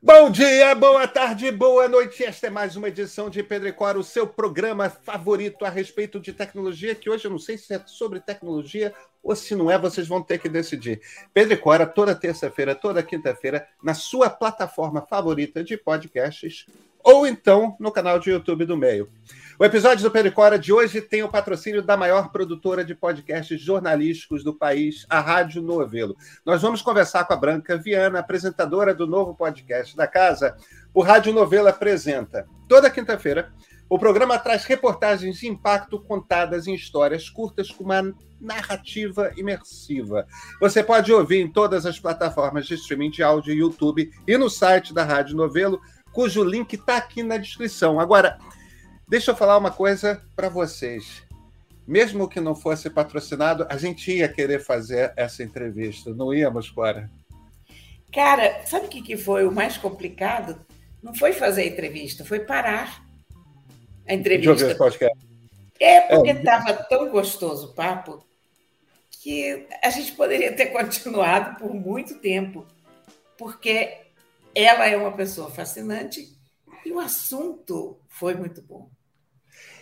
Bom dia, boa tarde, boa noite. Esta é mais uma edição de Pedro e Cora, o seu programa favorito a respeito de tecnologia, que hoje eu não sei se é sobre tecnologia ou se não é, vocês vão ter que decidir. Pedro e Cora, toda terça-feira, toda quinta-feira, na sua plataforma favorita de podcasts ou então no canal de YouTube do Meio. O episódio do Pericora de hoje tem o patrocínio da maior produtora de podcasts jornalísticos do país, a Rádio Novelo. Nós vamos conversar com a Branca Viana, apresentadora do novo podcast da casa. O Rádio Novelo apresenta, toda quinta-feira, o programa traz reportagens de impacto contadas em histórias curtas com uma narrativa imersiva. Você pode ouvir em todas as plataformas de streaming de áudio, YouTube e no site da Rádio Novelo, cujo link está aqui na descrição. Agora, Deixa eu falar uma coisa para vocês. Mesmo que não fosse patrocinado, a gente ia querer fazer essa entrevista, não íamos, Cora? Cara, sabe o que foi o mais complicado? Não foi fazer a entrevista, foi parar a entrevista. É porque estava é. tão gostoso o papo que a gente poderia ter continuado por muito tempo, porque ela é uma pessoa fascinante e o assunto foi muito bom.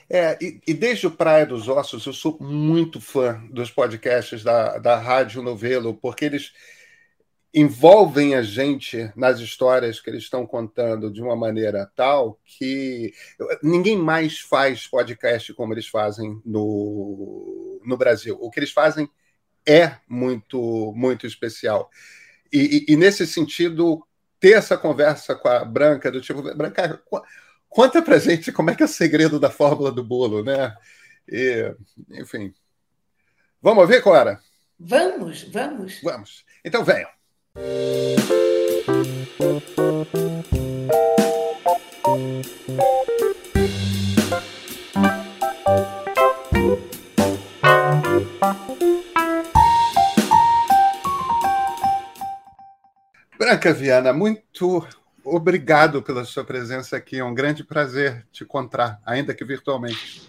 É, e, e, desde o Praia dos Ossos, eu sou muito fã dos podcasts da, da Rádio Novelo, porque eles envolvem a gente nas histórias que eles estão contando de uma maneira tal que ninguém mais faz podcast como eles fazem no, no Brasil. O que eles fazem é muito, muito especial. E, e, e nesse sentido, ter essa conversa com a Branca, do tipo, Branca, Conta pra gente como é que é o segredo da fórmula do bolo, né? E, enfim. Vamos ouvir, Cora? Vamos, vamos. Vamos. Então venham. Branca Viana, muito obrigado pela sua presença aqui. É um grande prazer te encontrar, ainda que virtualmente.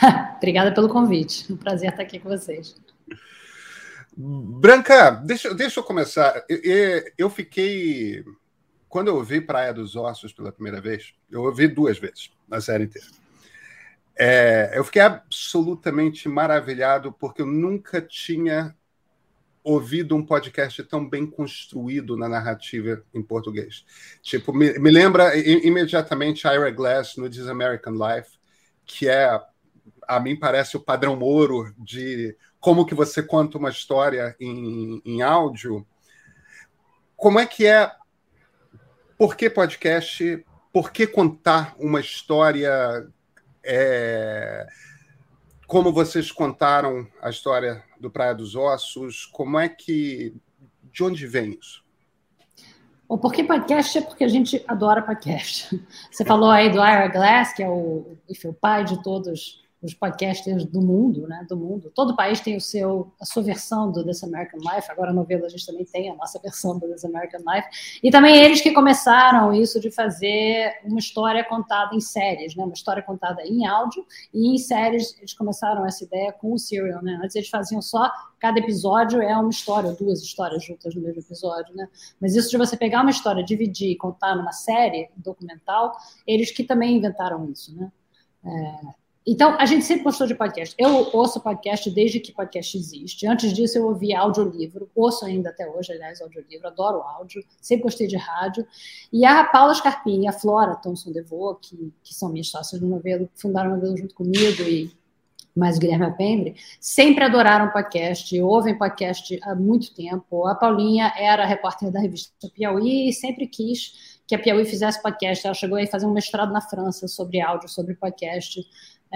Obrigada pelo convite. Um prazer estar aqui com vocês. Branca, deixa, deixa eu começar. Eu, eu fiquei. Quando eu ouvi Praia dos Ossos pela primeira vez, eu ouvi duas vezes na série inteira. É, eu fiquei absolutamente maravilhado porque eu nunca tinha ouvido um podcast tão bem construído na narrativa em português. Tipo, me, me lembra imediatamente Ira Glass no This American Life, que é, a mim parece o padrão ouro de como que você conta uma história em, em áudio. Como é que é? Por que podcast? Por que contar uma história? É, como vocês contaram a história do Praia dos Ossos, como é que. De onde vem isso? O porquê podcast é porque a gente adora podcast. Você falou aí do Ira Glass, que é o, enfim, o pai de todos os podcasters do mundo, né, do mundo. Todo país tem o seu, a sua versão do This American Life. Agora no Novelo a gente também tem a nossa versão do This American Life. E também eles que começaram isso de fazer uma história contada em séries, né, uma história contada em áudio e em séries. Eles começaram essa ideia com o Serial, né? Antes eles faziam só cada episódio é uma história, duas histórias juntas no mesmo episódio, né? Mas isso de você pegar uma história, dividir e contar numa série documental, eles que também inventaram isso, né? É, então, a gente sempre gostou de podcast. Eu ouço podcast desde que podcast existe. Antes disso, eu ouvia audiolivro, ouço ainda até hoje, aliás, audiolivro, adoro áudio, sempre gostei de rádio. E a Paula Scarpim e a Flora Thomson DeVoe, que, que são minhas sócias no novelo, fundaram o novelo junto comigo e mais Guilherme Apembre, sempre adoraram podcast, ouvem podcast há muito tempo. A Paulinha era repórter da revista Piauí e sempre quis que a Piauí fizesse podcast. Ela chegou a fazer um mestrado na França sobre áudio, sobre podcast.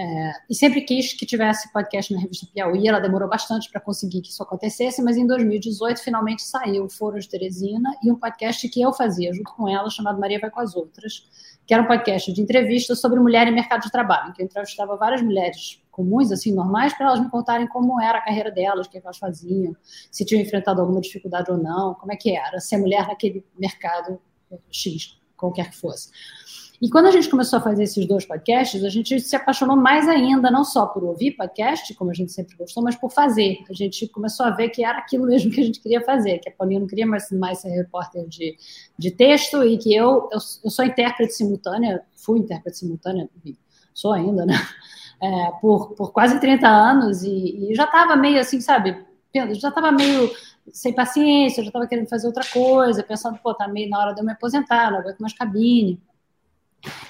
É, e sempre quis que tivesse podcast na revista Piauí, ela demorou bastante para conseguir que isso acontecesse, mas em 2018 finalmente saiu o Foro de Teresina e um podcast que eu fazia junto com ela, chamado Maria Vai com as Outras, que era um podcast de entrevistas sobre mulher e mercado de trabalho, em que eu entrevistava várias mulheres comuns, assim, normais, para elas me contarem como era a carreira delas, o que elas faziam, se tinham enfrentado alguma dificuldade ou não, como é que era ser mulher naquele mercado X qualquer que fosse. E quando a gente começou a fazer esses dois podcasts, a gente se apaixonou mais ainda, não só por ouvir podcast, como a gente sempre gostou, mas por fazer. A gente começou a ver que era aquilo mesmo que a gente queria fazer, que a Paulinha não queria mais, mais ser repórter de, de texto e que eu, eu, eu sou intérprete simultânea, fui intérprete simultânea, sou ainda, né? É, por, por quase 30 anos e, e já estava meio assim, sabe? Já estava meio sem paciência, já estava querendo fazer outra coisa, pensando, pô, tá meio na hora de eu me aposentar, não aguento mais cabine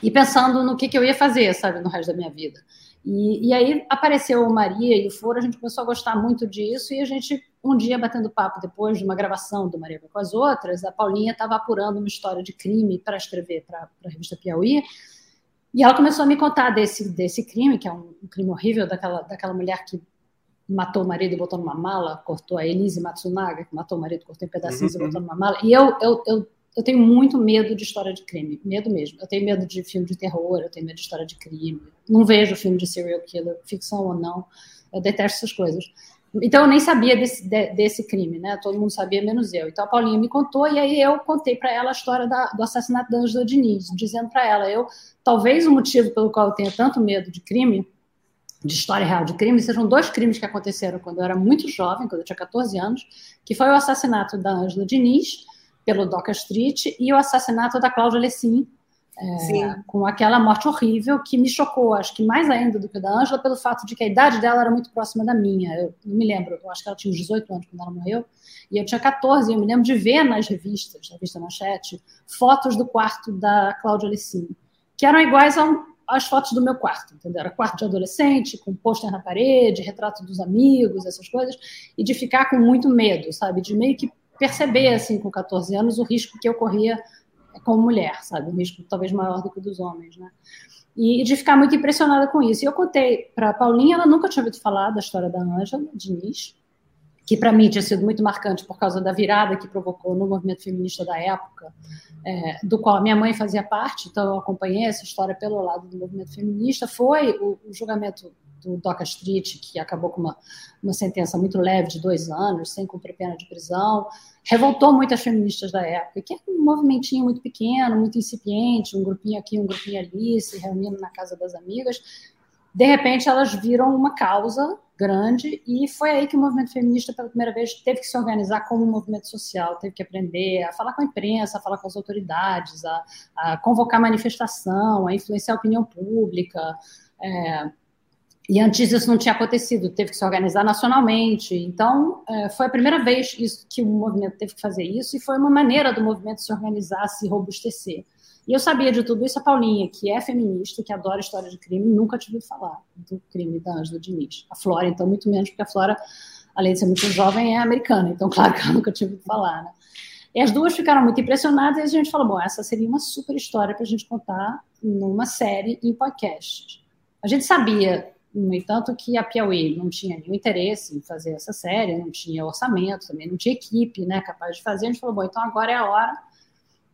e pensando no que, que eu ia fazer, sabe, no resto da minha vida. E, e, aí apareceu o Maria e o Foro, a gente começou a gostar muito disso, e a gente, um dia, batendo papo, depois de uma gravação do Maria com as outras, a Paulinha estava apurando uma história de crime para escrever para a revista Piauí, e ela começou a me contar desse, desse crime, que é um, um, crime horrível, daquela, daquela mulher que matou o marido e botou numa mala, cortou a Elise Matsunaga, que matou o marido, cortou em pedacinhos uhum. e botou numa mala, e eu, eu, eu eu tenho muito medo de história de crime, medo mesmo. Eu tenho medo de filme de terror, eu tenho medo de história de crime. Não vejo filme de serial killer, ficção ou não. Eu detesto essas coisas. Então eu nem sabia desse, de, desse crime, né? Todo mundo sabia, menos eu. Então a Paulinha me contou e aí eu contei para ela a história da, do assassinato da Angela Diniz, dizendo para ela, eu talvez o motivo pelo qual eu tenha tanto medo de crime, de história real de crime, sejam dois crimes que aconteceram quando eu era muito jovem, quando eu tinha 14 anos, que foi o assassinato da Angela Diniz pelo Doca Street e o assassinato da Cláudia Lessin, é, com aquela morte horrível que me chocou, acho que mais ainda do que da Ângela, pelo fato de que a idade dela era muito próxima da minha. Eu não me lembro, eu acho que ela tinha uns 18 anos quando ela morreu, e eu tinha 14, e eu me lembro de ver nas revistas, na revista Manchete, fotos do quarto da Cláudia Lessin, que eram iguais a um, às fotos do meu quarto, entendeu? Era quarto de adolescente, com pôster na parede, retrato dos amigos, essas coisas, e de ficar com muito medo, sabe? De meio que perceber, assim, com 14 anos, o risco que eu corria como mulher, sabe? Um risco talvez maior do que dos homens, né? E de ficar muito impressionada com isso. E eu contei para Paulinha, ela nunca tinha ouvido falar da história da Ângela Diniz, que para mim tinha sido muito marcante por causa da virada que provocou no movimento feminista da época, é, do qual a minha mãe fazia parte, então eu acompanhei essa história pelo lado do movimento feminista. Foi o, o julgamento do Doca Street, que acabou com uma, uma sentença muito leve de dois anos, sem cumprir pena de prisão, revoltou muitas feministas da época, que é um movimentinho muito pequeno, muito incipiente, um grupinho aqui, um grupinho ali, se reunindo na casa das amigas. De repente, elas viram uma causa grande e foi aí que o movimento feminista, pela primeira vez, teve que se organizar como um movimento social, teve que aprender a falar com a imprensa, a falar com as autoridades, a, a convocar manifestação, a influenciar a opinião pública, é, e antes isso não tinha acontecido, teve que se organizar nacionalmente. Então, é, foi a primeira vez que o movimento teve que fazer isso e foi uma maneira do movimento se organizar, se robustecer. E eu sabia de tudo isso, a Paulinha, que é feminista, que adora história de crime, nunca tive falar do crime da Angela Diniz. A Flora, então, muito menos, porque a Flora, além de ser muito jovem, é americana, então, claro que ela nunca tive falar, né? E as duas ficaram muito impressionadas e a gente falou, bom, essa seria uma super história para a gente contar numa série em podcast. A gente sabia no entanto, que a Piauí não tinha nenhum interesse em fazer essa série, não tinha orçamento, também não tinha equipe né, capaz de fazer. A gente falou, bom, então agora é a hora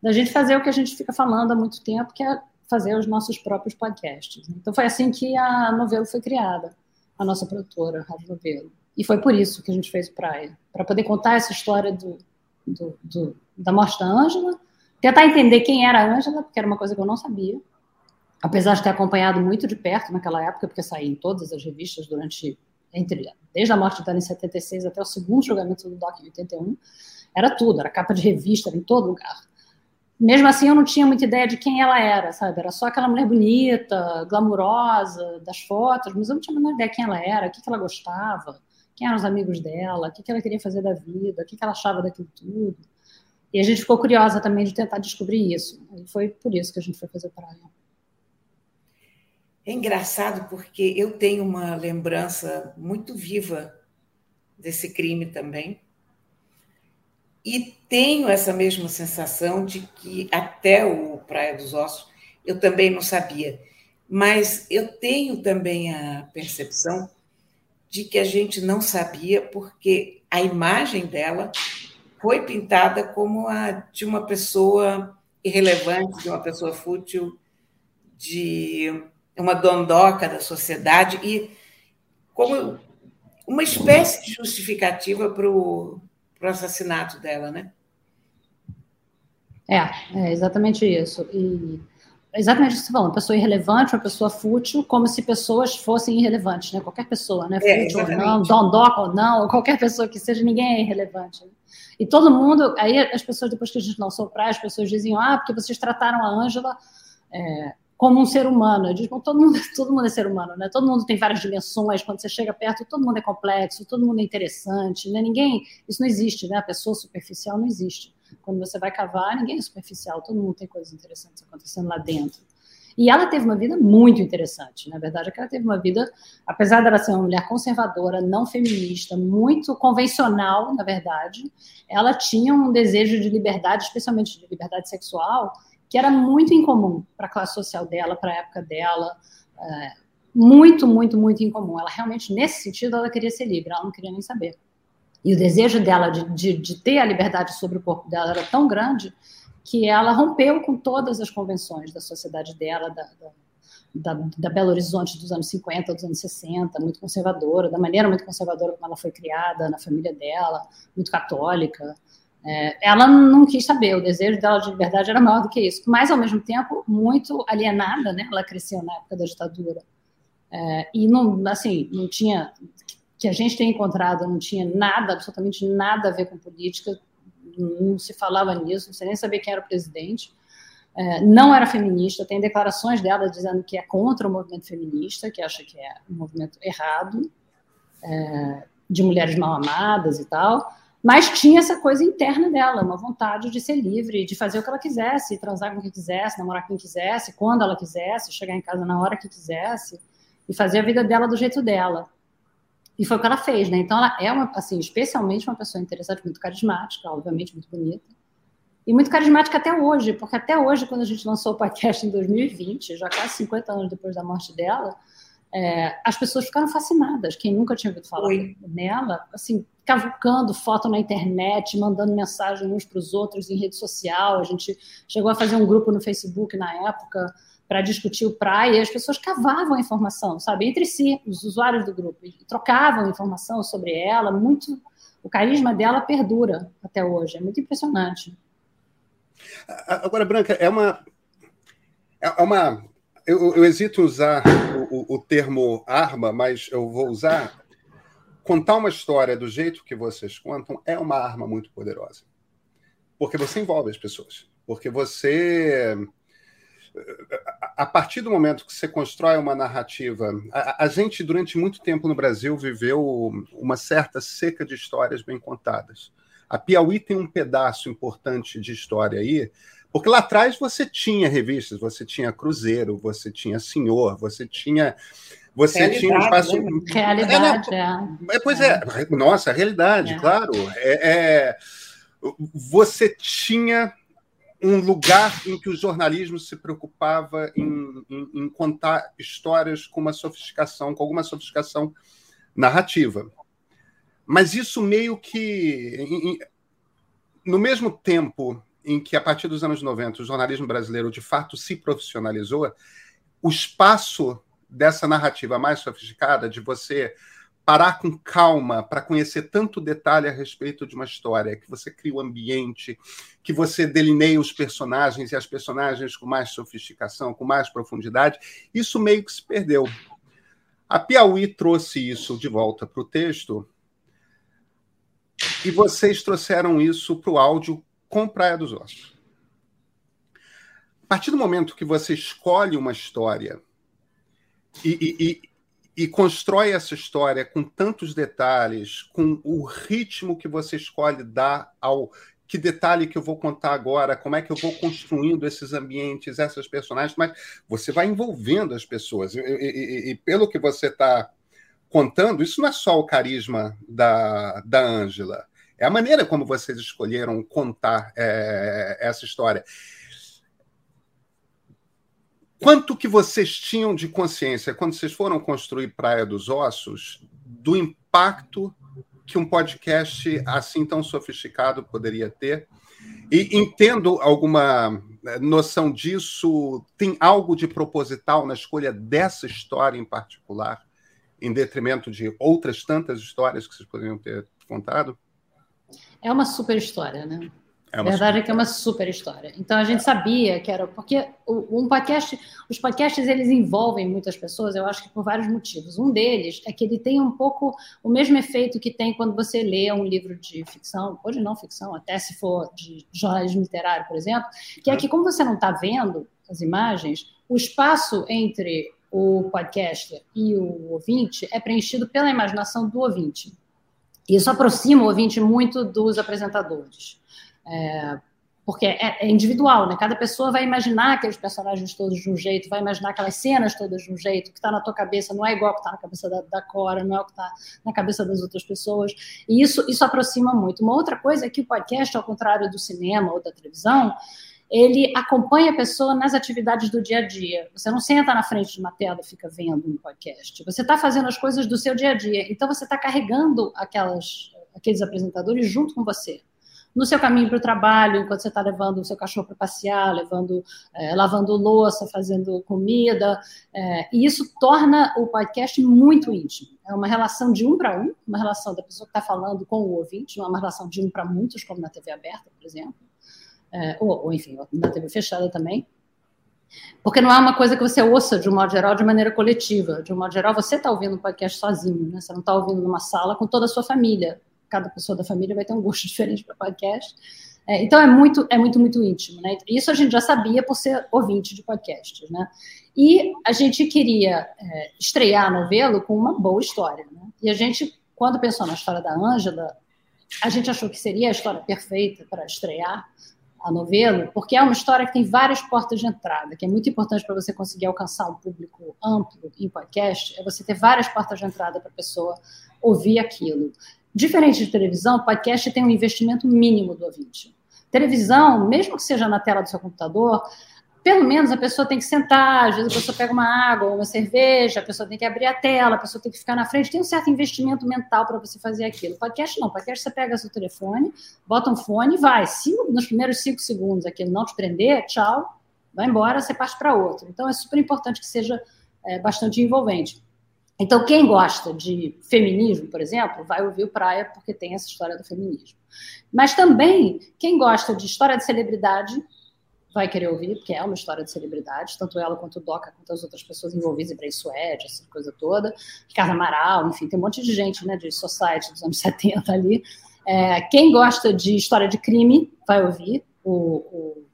da gente fazer o que a gente fica falando há muito tempo, que é fazer os nossos próprios podcasts. Então foi assim que a Novelo foi criada, a nossa produtora, a Rádio Novelo. E foi por isso que a gente fez o Praia, para poder contar essa história do, do, do, da morte da Ângela, tentar entender quem era a Ângela, porque era uma coisa que eu não sabia, apesar de ter acompanhado muito de perto naquela época, porque saí em todas as revistas durante entre desde a morte dela em 76 até o segundo julgamento do DOC em 81, era tudo, era capa de revista, era em todo lugar. Mesmo assim, eu não tinha muita ideia de quem ela era, sabe? Era só aquela mulher bonita, glamurosa, das fotos, mas eu não tinha a menor ideia de quem ela era, o que, que ela gostava, quem eram os amigos dela, o que, que ela queria fazer da vida, o que, que ela achava daquilo tudo. E a gente ficou curiosa também de tentar descobrir isso. E foi por isso que a gente foi fazer Praia. É engraçado porque eu tenho uma lembrança muito viva desse crime também. E tenho essa mesma sensação de que até o Praia dos Ossos eu também não sabia. Mas eu tenho também a percepção de que a gente não sabia porque a imagem dela foi pintada como a de uma pessoa irrelevante, de uma pessoa fútil, de uma dondoca da sociedade e como uma espécie de justificativa para o assassinato dela, né? É, é exatamente isso. E exatamente isso que você falou, uma pessoa irrelevante, uma pessoa fútil, como se pessoas fossem irrelevantes, né? Qualquer pessoa, né? É, fútil ou não, dondoca ou não, qualquer pessoa que seja, ninguém é irrelevante. Né? E todo mundo, aí as pessoas, depois que a gente lançou praia, as pessoas diziam, ah, porque vocês trataram a Ângela é, como um ser humano. Eu digo, todo mundo, todo mundo é ser humano, né? Todo mundo tem várias dimensões, quando você chega perto, todo mundo é complexo, todo mundo é interessante, né? Ninguém, isso não existe, né? A pessoa superficial não existe. Quando você vai cavar, ninguém é superficial, todo mundo tem coisas interessantes acontecendo lá dentro. E ela teve uma vida muito interessante. Na verdade, é que ela teve uma vida, apesar dela ser uma mulher conservadora, não feminista, muito convencional, na verdade, ela tinha um desejo de liberdade, especialmente de liberdade sexual, que era muito incomum para a classe social dela, para a época dela. É, muito, muito, muito incomum. Ela realmente, nesse sentido, ela queria ser livre, ela não queria nem saber. E o desejo dela de, de, de, ter a liberdade sobre o corpo dela era tão grande que ela rompeu com todas as convenções da sociedade dela, da, da, da, da Belo Horizonte dos anos 50, dos anos 60, muito conservadora, da maneira muito conservadora como ela foi criada, na família dela, muito católica. É, ela não quis saber, o desejo dela de liberdade era maior do que isso, mas ao mesmo tempo muito alienada, né? Ela cresceu na época da ditadura. É, e não, assim, não tinha que a gente tem encontrado não tinha nada, absolutamente nada a ver com política, não se falava nisso, não sei nem saber quem era o presidente. É, não era feminista, tem declarações dela dizendo que é contra o movimento feminista, que acha que é um movimento errado, é, de mulheres mal amadas e tal, mas tinha essa coisa interna dela, uma vontade de ser livre, de fazer o que ela quisesse, transar com quem quisesse, namorar com quem quisesse, quando ela quisesse, chegar em casa na hora que quisesse, e fazer a vida dela do jeito dela. E foi o que ela fez, né? Então ela é uma, assim, especialmente uma pessoa interessante, muito carismática, obviamente muito bonita. E muito carismática até hoje, porque até hoje, quando a gente lançou o podcast em 2020, já quase 50 anos depois da morte dela, é, as pessoas ficaram fascinadas. Quem nunca tinha ouvido falar Oi. nela, assim, cavucando foto na internet, mandando mensagem uns para os outros em rede social. A gente chegou a fazer um grupo no Facebook na época para discutir o praia, e as pessoas cavavam informação, sabe, entre si, os usuários do grupo, e trocavam informação sobre ela, muito, o carisma dela perdura até hoje, é muito impressionante. Agora, Branca, é uma, é uma, eu, eu hesito usar o, o, termo arma, mas eu vou usar, contar uma história do jeito que vocês contam é uma arma muito poderosa, porque você envolve as pessoas, porque você a partir do momento que você constrói uma narrativa, a, a, gente durante muito tempo no Brasil viveu uma certa seca de histórias bem contadas. A Piauí tem um pedaço importante de história aí, porque lá atrás você tinha revistas, você tinha Cruzeiro, você tinha Senhor, você tinha você realidade, tinha um espaço. Né? Realidade, é, é. Pois é. é, nossa, realidade, é. claro. É, é, você tinha um lugar em que o jornalismo se preocupava em, em, em, contar histórias com uma sofisticação, com alguma sofisticação narrativa. Mas isso meio que. Em, no mesmo tempo em que, a partir dos anos 90, o jornalismo brasileiro de fato se profissionalizou, o espaço dessa narrativa mais sofisticada, de você parar com calma para conhecer tanto detalhe a respeito de uma história, que você cria o ambiente, que você delineia os personagens e as personagens com mais sofisticação, com mais profundidade, isso meio que se perdeu. A Piauí trouxe isso de volta para o texto e vocês trouxeram isso para o áudio com Praia dos Ossos. A partir do momento que você escolhe uma história e, e, e constrói essa história com tantos detalhes, com o ritmo que você escolhe dar ao que detalhe que eu vou contar agora, como é que eu vou construindo esses ambientes, essas personagens, mas você vai envolvendo as pessoas. E, e, e pelo que você está contando, isso não é só o carisma da Ângela, é a maneira como vocês escolheram contar é, essa história. Quanto que vocês tinham de consciência quando vocês foram construir Praia dos Ossos do impacto que um podcast assim tão sofisticado poderia ter? E entendo alguma né, noção disso? Tem algo de proposital na escolha dessa história em particular, em detrimento de outras tantas histórias que vocês poderiam ter contado? É uma super história, né? É verdade é que é uma super história. Então a gente sabia que era porque um podcast, os podcasts eles envolvem muitas pessoas. Eu acho que por vários motivos. Um deles é que ele tem um pouco o mesmo efeito que tem quando você lê um livro de ficção, ou de não ficção, até se for de jornalismo literário, por exemplo, que é que como você não está vendo as imagens, o espaço entre o podcaster e o ouvinte é preenchido pela imaginação do ouvinte. Isso aproxima o ouvinte muito dos apresentadores. É, porque é, é, individual, né? Cada pessoa vai imaginar aqueles personagens todos de um jeito, vai imaginar aquelas cenas todas de um jeito, o que está na tua cabeça não é igual ao que está na cabeça da, da, Cora, não é o que está na cabeça das outras pessoas. E isso, isso aproxima muito. Uma outra coisa é que o podcast, ao contrário do cinema ou da televisão, ele acompanha a pessoa nas atividades do dia a dia. Você não senta na frente de uma tela e fica vendo um podcast. Você está fazendo as coisas do seu dia a dia. Então, você está carregando aquelas, aqueles apresentadores junto com você no seu caminho para o trabalho, enquanto você está levando o seu cachorro para passear, levando, é, lavando louça, fazendo comida. É, e isso torna o podcast muito íntimo. É uma relação de um para um, uma relação da pessoa que está falando com o ouvinte, não é uma relação de um para muitos, como na TV aberta, por exemplo. É, ou, ou, enfim, na TV fechada também. Porque não é uma coisa que você ouça de um modo geral, de maneira coletiva. De um modo geral, você está ouvindo um podcast sozinho, né? Você não está ouvindo numa sala com toda a sua família cada pessoa da família vai ter um gosto diferente para podcast. É, então é muito, é muito, muito íntimo, né? Isso a gente já sabia por ser ouvinte de podcasts, né? E a gente queria é, estrear a novela com uma boa história, né? E a gente, quando pensou na história da Ângela, a gente achou que seria a história perfeita para estrear a novela, porque é uma história que tem várias portas de entrada, que é muito importante para você conseguir alcançar um público amplo em podcast, é você ter várias portas de entrada para a pessoa ouvir aquilo. Diferente de televisão, podcast tem um investimento mínimo do ouvinte. Televisão, mesmo que seja na tela do seu computador, pelo menos a pessoa tem que sentar, às vezes a pessoa pega uma água, uma cerveja, a pessoa tem que abrir a tela, a pessoa tem que ficar na frente, tem um certo investimento mental para você fazer aquilo. Podcast não, podcast você pega seu telefone, bota um fone e vai. Se nos primeiros cinco segundos aquilo não te prender, tchau, vai embora, você parte para outro. Então é super importante que seja é, bastante envolvente. Então, quem gosta de feminismo, por exemplo, vai ouvir o Praia porque tem essa história do feminismo. Mas também, quem gosta de história de celebridade vai querer ouvir, porque é uma história de celebridade, tanto ela quanto o Doca, quanto as outras pessoas envolvidas, Ibrahim Suede, essa coisa toda, Ricardo Amaral, enfim, tem um monte de gente né, de society dos anos 70 ali. É, quem gosta de história de crime vai ouvir o, o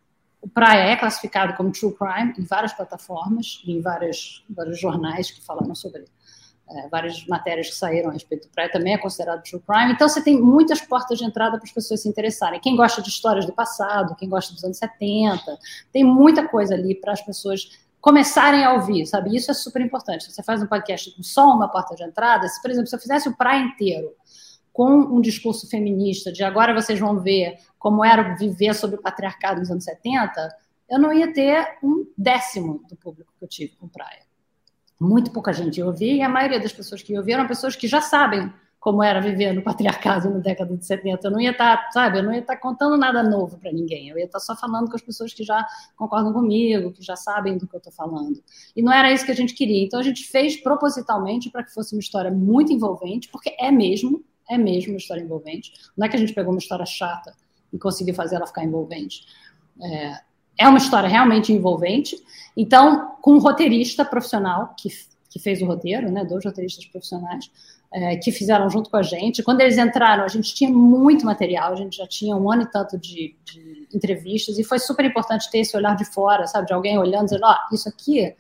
o Praia é classificado como true crime em várias plataformas, em várias, vários jornais que falaram sobre é, várias matérias que saíram a respeito do Praia também é considerado true crime. Então, você tem muitas portas de entrada para as pessoas se interessarem. Quem gosta de histórias do passado, quem gosta dos anos 70, tem muita coisa ali para as pessoas começarem a ouvir, sabe? Isso é super importante. Você faz um podcast com só uma porta de entrada, se, por exemplo, se eu fizesse o Praia inteiro com um discurso feminista, de agora vocês vão ver como era viver sobre o patriarcado nos anos 70, eu não ia ter um décimo do público que eu tive com Praia muito pouca gente ia ouvir, e a maioria das pessoas que ouviram eram pessoas que já sabem como era viver no patriarcado na década de 70. Eu não ia estar, tá, sabe, eu não ia estar tá contando nada novo para ninguém. Eu ia estar tá só falando com as pessoas que já concordam comigo, que já sabem do que eu estou falando. E não era isso que a gente queria. Então a gente fez propositalmente para que fosse uma história muito envolvente, porque é mesmo, é mesmo uma história envolvente. Não é que a gente pegou uma história chata e conseguiu fazer ela ficar envolvente. É, é uma história realmente envolvente. Então, com um roteirista profissional que, que fez o roteiro, né, dois roteiristas profissionais, é, que fizeram junto com a gente. Quando eles entraram, a gente tinha muito material, a gente já tinha um ano e tanto de, de entrevistas, e foi super importante ter esse olhar de fora, sabe, de alguém olhando, dizendo: ó, oh, isso aqui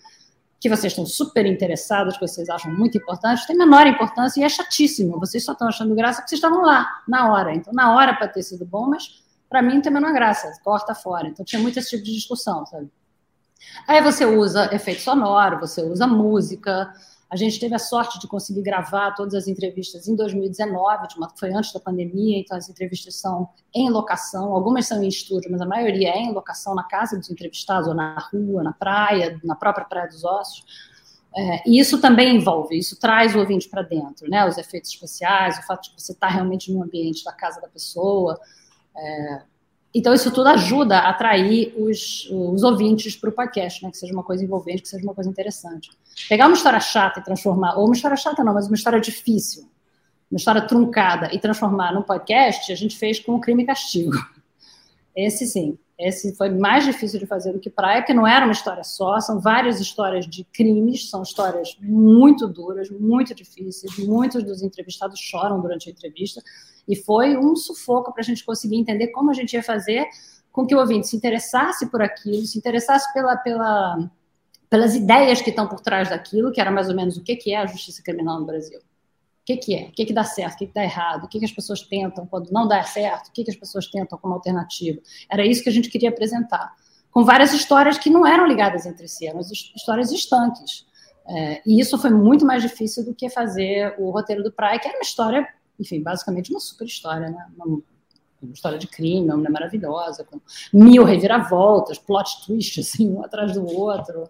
que vocês estão super interessados, que vocês acham muito importante, tem menor importância e é chatíssimo. Vocês só estão achando graça porque vocês estavam lá, na hora. Então, na hora para ter sido bom, mas para mim não tem a menor graça, corta fora. Então tinha muito esse tipo de discussão, sabe? Aí você usa efeito sonoro, você usa música. A gente teve a sorte de conseguir gravar todas as entrevistas em 2019, que foi antes da pandemia, então as entrevistas são em locação, algumas são em estúdio, mas a maioria é em locação na casa dos entrevistados, ou na rua, na praia, na própria Praia dos Ossos. É, e isso também envolve, isso traz o ouvinte para dentro, né? Os efeitos especiais, o fato de você estar tá realmente no ambiente da casa da pessoa. É, então, isso tudo ajuda a atrair os, os ouvintes para o podcast, né? Que seja uma coisa envolvente, que seja uma coisa interessante. Pegar uma história chata e transformar, ou uma história chata não, mas uma história difícil, uma história truncada e transformar num podcast, a gente fez com o Crime e Castigo. Esse sim. Esse foi mais difícil de fazer do que praia, porque não era uma história só, são várias histórias de crimes, são histórias muito duras, muito difíceis. Muitos dos entrevistados choram durante a entrevista, e foi um sufoco para a gente conseguir entender como a gente ia fazer com que o ouvinte se interessasse por aquilo, se interessasse pela, pela, pelas ideias que estão por trás daquilo, que era mais ou menos o que, que é a justiça criminal no Brasil. O que, que é? O que, que dá certo? O que, que dá errado? O que, que as pessoas tentam quando não dá certo? O que, que as pessoas tentam como alternativa? Era isso que a gente queria apresentar. Com várias histórias que não eram ligadas entre si, eram histórias estanques. É, e isso foi muito mais difícil do que fazer o roteiro do Praia, que era uma história, enfim, basicamente uma super história, né? Uma, uma história de crime, uma mulher maravilhosa, com mil reviravoltas, plot twists, assim, um atrás do outro.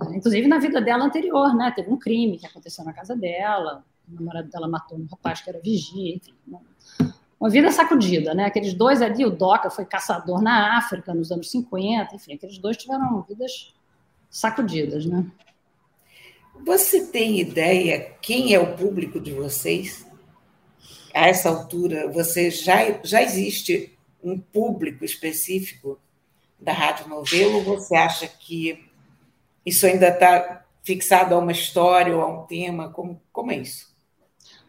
É, inclusive na vida dela anterior, né? Teve um crime que aconteceu na casa dela, o namorado dela matou um rapaz que era vigia, enfim. Uma vida sacudida, né? Aqueles dois ali, o Doca foi caçador na África nos anos 50, enfim, aqueles dois tiveram vidas sacudidas, né? Você tem ideia quem é o público de vocês? A essa altura, você já, já existe um público específico da Rádio Novelo? Você acha que isso ainda está fixado a uma história ou a um tema? Como, como é isso?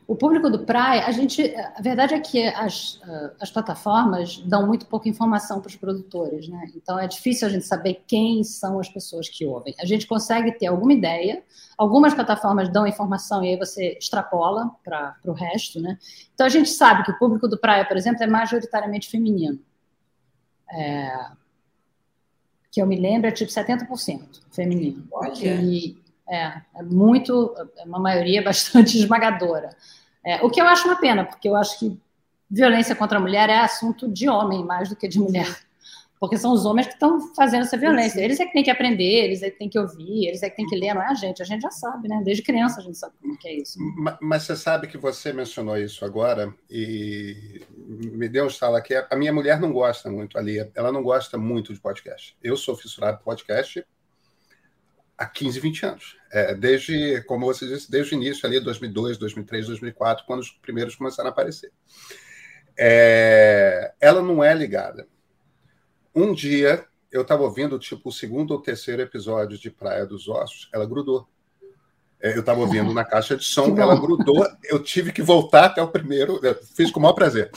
O público do Praia, a gente, a verdade é que as, ah, as plataformas dão muito pouca informação para os produtores, né? Então é difícil a gente saber quem são as pessoas que ouvem. A gente consegue ter alguma ideia, algumas plataformas dão informação e aí você extrapola para o resto, né? Então a gente sabe que o público do Praia, por exemplo, é majoritariamente feminino. É, que eu me lembro é tipo 70% feminino. Olha. E, é, é muito, é uma maioria bastante esmagadora. É, o que eu acho uma pena, porque eu acho que violência contra a mulher é assunto de homem mais do que de mulher. Porque são os homens que estão fazendo essa violência. Eles é que têm que aprender, eles é que têm que ouvir, eles é que têm que ler, não é a gente. A gente já sabe, né? Desde criança a gente sabe como é isso. Mas, mas você sabe que você mencionou isso agora e me deu um estalo aqui. A minha mulher não gosta muito ali, ela não gosta muito de podcast. Eu sou fissurado por podcast há 15, 20 anos. É, desde, como você disse, desde o início ali, 2002, 2003, 2004, quando os primeiros começaram a aparecer. É, ela não é ligada. Um dia, eu estava ouvindo, tipo, o segundo ou terceiro episódio de Praia dos Ossos, ela grudou. É, eu estava ouvindo na caixa de som, ela grudou, eu tive que voltar até o primeiro, fiz com o maior prazer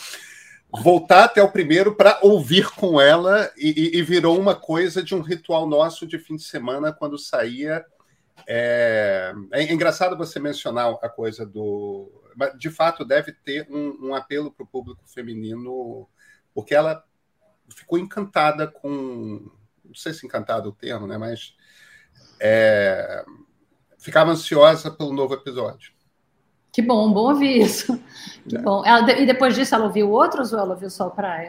voltar até o primeiro para ouvir com ela e, e, virou uma coisa de um ritual nosso de fim de semana quando saía. É, é engraçado você mencionar a coisa do. De fato, deve ter um, um apelo para o público feminino, porque ela ficou encantada com. Não sei se encantada o termo, né? Mas é, ficava ansiosa pelo novo episódio. Que bom, bom ouvir isso. Que é. bom. Ela, e depois disso, ela ouviu outros ou ela ouviu só o Praia?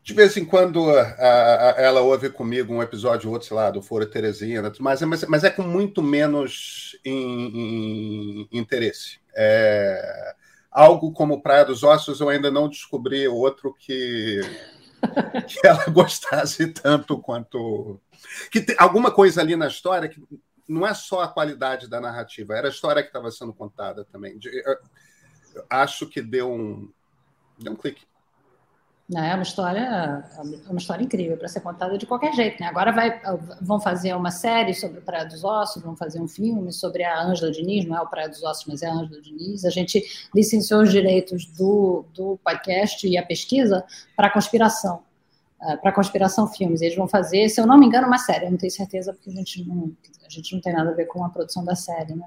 De vez em quando a, a, ela ouve comigo um episódio ou outro, sei lá, do Fora Teresina, mas, mas, mas é com muito menos in, in, interesse. É, algo como Praia dos Ossos, eu ainda não descobri outro que, que ela gostasse tanto quanto. Que tem alguma coisa ali na história que não é só a qualidade da narrativa, era a história que estava sendo contada também. Eu acho que deu um, deu um clique. Não, é uma história, é uma história incrível para ser contada de qualquer jeito. Né? Agora vai, vão fazer uma série sobre o Praia dos Ossos, vão fazer um filme sobre a Ângela Diniz, não é o Praia dos Ossos, mas é a Ângela Diniz. A gente licenciou os direitos do, do podcast e a pesquisa para a conspiração. Uh, para Conspiração Filmes. Eles vão fazer, se eu não me engano, uma série. Eu não tenho certeza porque a gente não, a gente não tem nada a ver com a produção da série, né?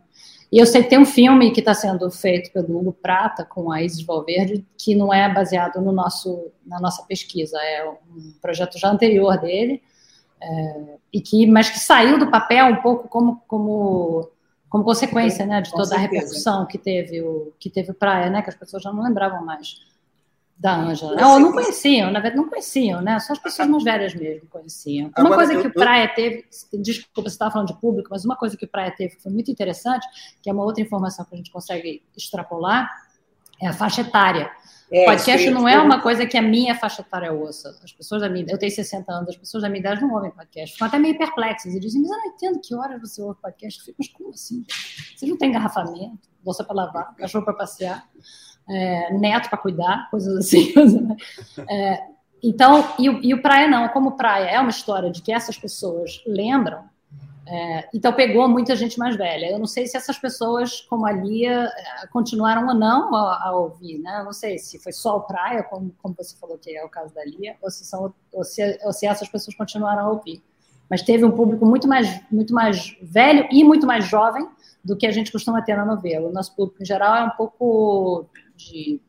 E eu sei que tem um filme que está sendo feito pelo Hugo Prata com a Isis Valverde que não é baseado no nosso, na nossa pesquisa, é um projeto já anterior dele, é, e que, mas que saiu do papel um pouco como, como, como consequência, né, de toda a repercussão que teve o que teve o Praia, né, que as pessoas já não lembravam mais da Ângela. Não, não conheciam, na verdade não conheciam, né? Só as pessoas mais velhas mesmo conheciam. Uma Agora, coisa que o Praia teve, desculpa, você estava falando de público, mas uma coisa que o Praia teve que foi muito interessante, que é uma outra informação que a gente consegue extrapolar, é a faixa etária. É, podcast sim, não é uma coisa que a minha faixa etária ouça. As pessoas da minha eu tenho 60 anos, as pessoas da minha idade não ouvem podcast. Ficam até meio perplexas e dizem, mas eu não entendo que horas você ouve podcast. Eu fico, mas como assim? Você não tem engarrafamento, louça para lavar, cachorro para passear é, neto para cuidar, coisas assim. é, então, e, e, o Praia não, como Praia é uma história de que essas pessoas lembram, é, então pegou muita gente mais velha. Eu não sei se essas pessoas, como a Lia, é, continuaram ou não a, a ouvir, né? Eu não sei se foi só o Praia, como, como você falou que é o caso da Lia, ou se, são, ou se, ou se essas pessoas continuaram a ouvir. Mas teve um público muito mais, muito mais velho e muito mais jovem do que a gente costuma ter na novela. O nosso público, em geral, é um pouco de,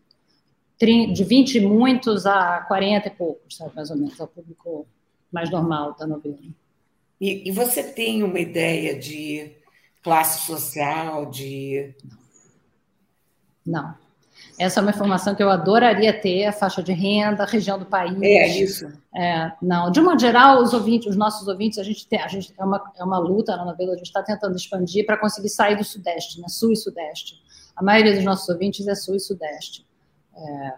de 20 e muitos a 40 e poucos, sabe, mais ou menos. É o público mais normal da novela. E, e você tem uma ideia de classe social, de. Não. Essa é uma informação que eu adoraria ter, a faixa de renda, a região do país. É isso. É, não, de uma geral, os ouvintes, os nossos ouvintes, a gente tem, a gente é uma, é uma luta na novela, a gente está tentando expandir para conseguir sair do Sudeste, né, Sul e Sudeste. A maioria dos nossos ouvintes é Sul e Sudeste. É,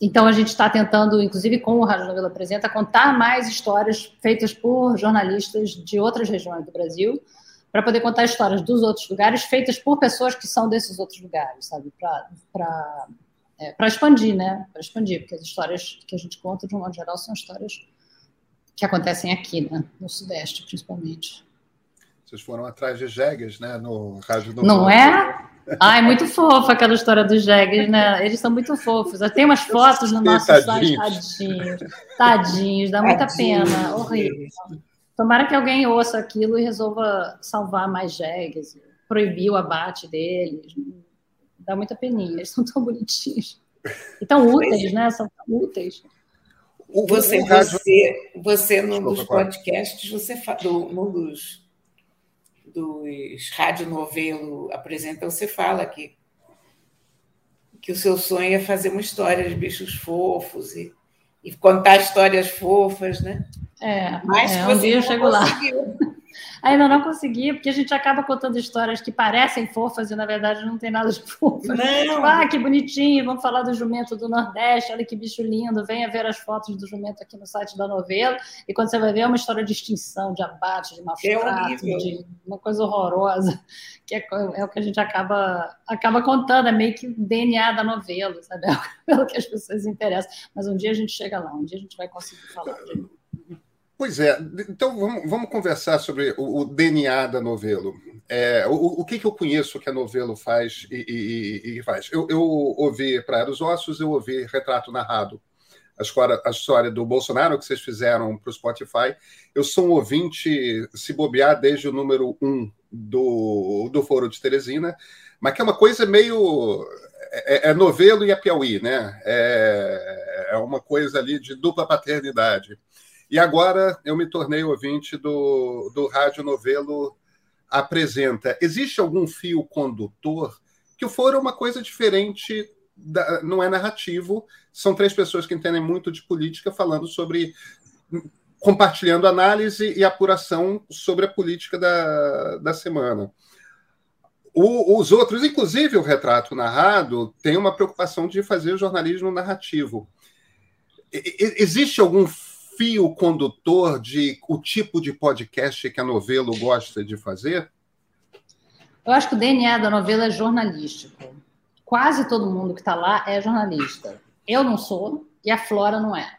então, a gente está tentando, inclusive com o Rádio Novela Apresenta, contar mais histórias feitas por jornalistas de outras regiões do Brasil, para poder contar histórias dos outros lugares, feitas por pessoas que são desses outros lugares, sabe? Para é, expandir, né? Para expandir, porque as histórias que a gente conta, de um modo geral, são histórias que acontecem aqui, né? No Sudeste, principalmente. Vocês foram atrás de jegues, né? No Rádio Novela. Não é? Ai, muito fofa aquela história dos jegues, né? Eles são muito fofos. Tem umas fotos no nosso site, tadinhos. Tadinhos, dá muita tadinhos. pena. Horrível. Tomara que alguém ouça aquilo e resolva salvar mais jegues, proibir o abate deles. Dá muita peninha, eles são tão bonitinhos. E tão úteis, né? São tão úteis. Você, você, você num dos podcasts, você num dos dos radionovelo apresentam, você fala que, que o seu sonho é fazer uma história de bichos fofos e, e contar histórias fofas, né? É, Mas é, um dia eu chego conseguiu. lá. Ainda não consegui, porque a gente acaba contando histórias que parecem fofas e, na verdade, não tem nada de fofo. Não. Ah, que bonitinho, vamos falar do jumento do Nordeste, olha que bicho lindo, venha ver as fotos do jumento aqui no site da novela. E quando você vai ver, é uma história de extinção, de abate, de maus é de uma coisa horrorosa, que é, é, o que a gente acaba, acaba contando, é meio que DNA da novela, sabe? É pelo que as pessoas interessam. Mas um dia a gente chega lá, um dia a gente vai conseguir falar de Pois é, então vamos, vamos conversar sobre o, o, DNA da novelo. É, o, o que, que eu conheço que a novelo faz e, e, e faz? Eu, eu ouvi Praia dos Ossos, eu ouvi Retrato Narrado, a história, a história do Bolsonaro que vocês fizeram para o Spotify. Eu sou um ouvinte, se bobear, desde o número um do, do Foro de Teresina, mas que é uma coisa meio. É, é novelo e a Piauí, né? É, é uma coisa ali de dupla paternidade. E agora eu me tornei ouvinte do, do Rádio Novelo Apresenta. Existe algum fio condutor que for uma coisa diferente, da, não é narrativo, são três pessoas que entendem muito de política falando sobre. compartilhando análise e apuração sobre a política da, da semana. O, os outros, inclusive o retrato narrado, tem uma preocupação de fazer jornalismo narrativo. existe algum fio condutor de o tipo de podcast que a novela gosta de fazer? Eu acho que o DNA da novela é jornalístico. Quase todo mundo que está lá é jornalista. Eu não sou e a Flora não é.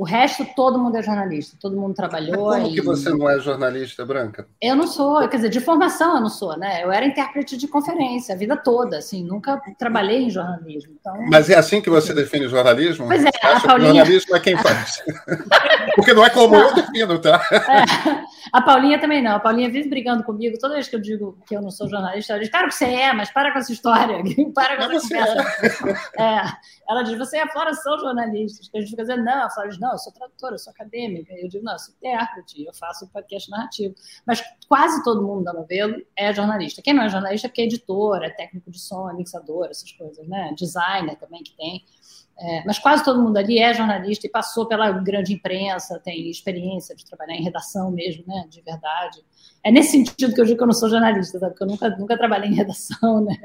O resto, todo mundo é jornalista, todo mundo trabalhou. Mas como e... que você não é jornalista, Branca? Eu não sou, quer dizer, de formação eu não sou, né? Eu era intérprete de conferência a vida toda, assim, nunca trabalhei em jornalismo. Então... Mas é assim que você define jornalismo? Pois é, a Paulinha... jornalismo é quem faz. Porque não é como não. eu defino, tá? É. A Paulinha também não. A Paulinha vive brigando comigo. Toda vez que eu digo que eu não sou jornalista, ela diz, claro que você é, mas para com essa história. para com essa conversa. É. é. Ela diz, você e a Flora são jornalistas. A gente fica dizendo, não, a Flora diz, não, eu sou tradutora, eu sou acadêmica. Eu digo, não, eu sou intérprete, eu faço podcast narrativo. Mas quase todo mundo da novela é jornalista. Quem não é jornalista é porque é editor, é técnico de som, é mixador, essas coisas, né? Designer também que tem. É, mas quase todo mundo ali é jornalista e passou pela grande imprensa, tem experiência de trabalhar em redação mesmo, né, de verdade. É nesse sentido que eu digo que eu não sou jornalista, porque eu nunca, nunca trabalhei em redação, né?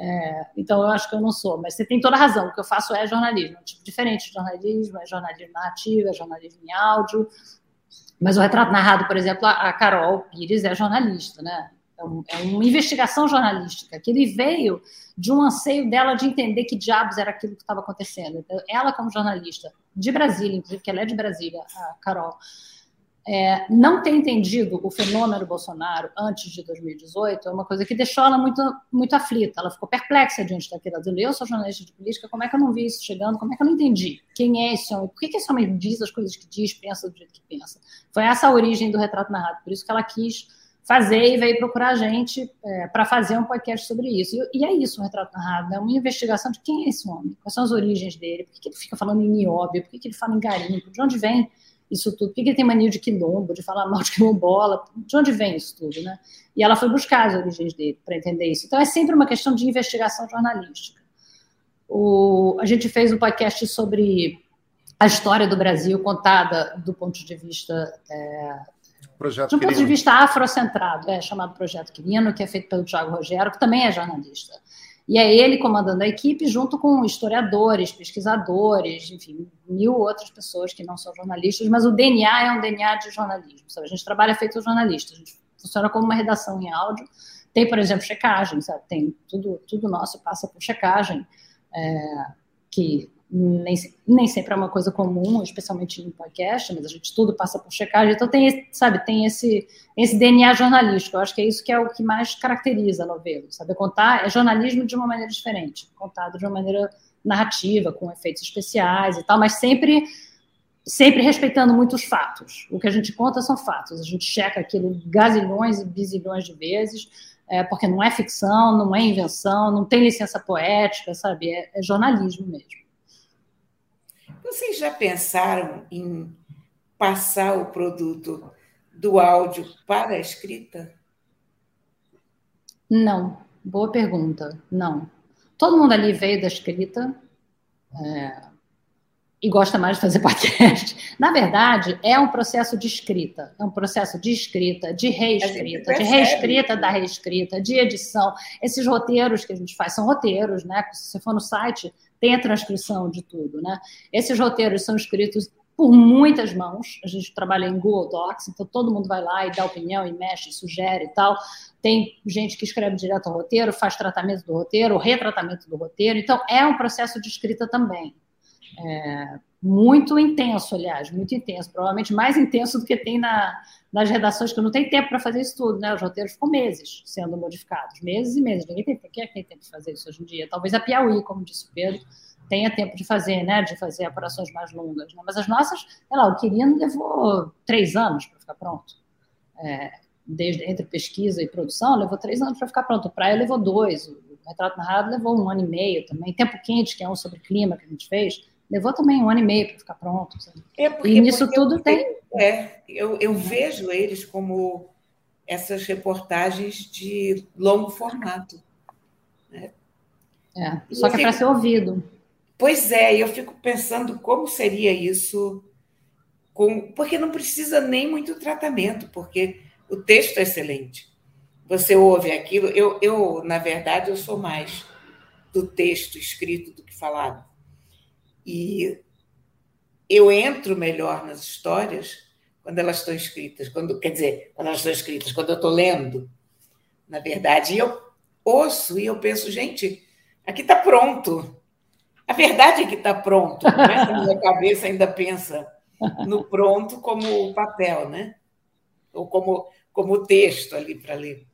É, então eu acho que eu não sou, mas você tem toda a razão. O que eu faço é jornalismo, um tipo diferente de jornalismo, é jornalismo narrativo, é jornalismo em áudio. Mas o retrato narrado, por exemplo, a Carol Pires é jornalista, né? é, é uma investigação jornalística, que ele veio de um anseio dela de entender que diabos era aquilo que estava acontecendo. Então, ela, como jornalista de Brasília, inclusive, que ela é de Brasília, a Carol, é, não ter entendido o fenômeno Bolsonaro antes de 2018 é uma coisa que deixou ela muito, muito aflita. Ela ficou perplexa diante daquilo. Eu sou jornalista de política, como é que eu não vi isso chegando? Como é que eu não entendi? Quem é esse homem? Por que, que esse homem diz as coisas que diz, pensa do jeito que pensa? Foi essa a origem do Retrato Narrado. Por isso que ela quis fazer e veio procurar a gente é, para fazer um podcast sobre isso. E, e, é isso, o Retrato Narrado, é uma investigação de quem é esse homem, quais são as origens dele, por que, que ele fica falando em nióbio, por que, que ele fala em garimpo, de onde vem isso tudo? Por que ele tem mania de quilombo, de falar mal de quilombola? De onde vem isso tudo, né? E ela foi buscar as origens dele para entender isso. Então é sempre uma questão de investigação jornalística. O, a gente fez um podcast sobre a história do Brasil contada do ponto de vista é, Projeto de um ponto de vista afrocentrado, é chamado Projeto Quirino, que é feito pelo Tiago Rogério, que também é jornalista. E é ele comandando a equipe, junto com historiadores, pesquisadores, enfim, mil outras pessoas que não são jornalistas, mas o DNA é um DNA de jornalismo. Sabe? A gente trabalha feito jornalista, a gente funciona como uma redação em áudio. Tem, por exemplo, checagem, sabe? Tem tudo, tudo nosso passa por checagem, é, que nem, nem sempre é uma coisa comum, especialmente em podcast, mas a gente tudo passa por checagem, então tem, sabe, tem esse, esse DNA jornalístico, eu acho que é isso que é o que mais caracteriza a novela, sabe, contar é jornalismo de uma maneira diferente, contado de uma maneira narrativa, com efeitos especiais e tal, mas sempre sempre respeitando muitos fatos. O que a gente conta são fatos, a gente checa aquilo gazilhões e bizilhões de vezes, é, porque não é ficção, não é invenção, não tem licença poética, sabe, é, é jornalismo mesmo. Vocês já pensaram em passar o produto do áudio para a escrita? Não. Boa pergunta. Não. Todo mundo ali veio da escrita é, e gosta mais de fazer podcast. Na verdade, é um processo de escrita. É um processo de escrita, de reescrita, de reescrita da reescrita, de edição. Esses roteiros que a gente faz são roteiros, né? Se você for no site, tem a transcrição de tudo, né? Esses roteiros são escritos por muitas mãos. A gente trabalha em Google Docs, então todo mundo vai lá e dá opinião e mexe, sugere e tal. Tem gente que escreve direto ao roteiro, faz tratamento do roteiro, retratamento do roteiro. Então é um processo de escrita também. É muito intenso, aliás, muito intenso. Provavelmente mais intenso do que tem na, nas redações, que não tem tempo para fazer isso tudo, né? Os roteiros ficam meses sendo modificados, meses e meses. Ninguém tem, quem é que tem tempo de fazer isso hoje em dia? Talvez a Piauí, como disse o Pedro, tenha tempo de fazer, né? De fazer apurações mais longas. Né? Mas as nossas, sei lá, o Quirino levou três anos para ficar pronto. É, desde entre pesquisa e produção, levou três anos para ficar pronto. O Praia levou dois. O Retrato Narrado levou um ano e meio também. Tempo Quente, que é um sobre clima que a gente fez, levou também um ano e meio para ficar pronto. É porque, e nisso tudo eu, tem. É, eu, eu vejo eles como essas reportagens de longo formato. Né? É, só que é para ser ouvido. Pois é, eu fico pensando como seria isso, com, porque não precisa nem muito tratamento, porque o texto é excelente. Você ouve aquilo. Eu, eu na verdade, eu sou mais do texto escrito do que falado. E eu entro melhor nas histórias quando elas estão escritas, quando quer dizer, quando elas estão escritas, quando eu estou lendo, na verdade, e eu ouço e eu penso, gente, aqui está pronto. A verdade é que está pronto, não é a minha cabeça ainda pensa no pronto como papel, né? Ou como, como texto ali para ler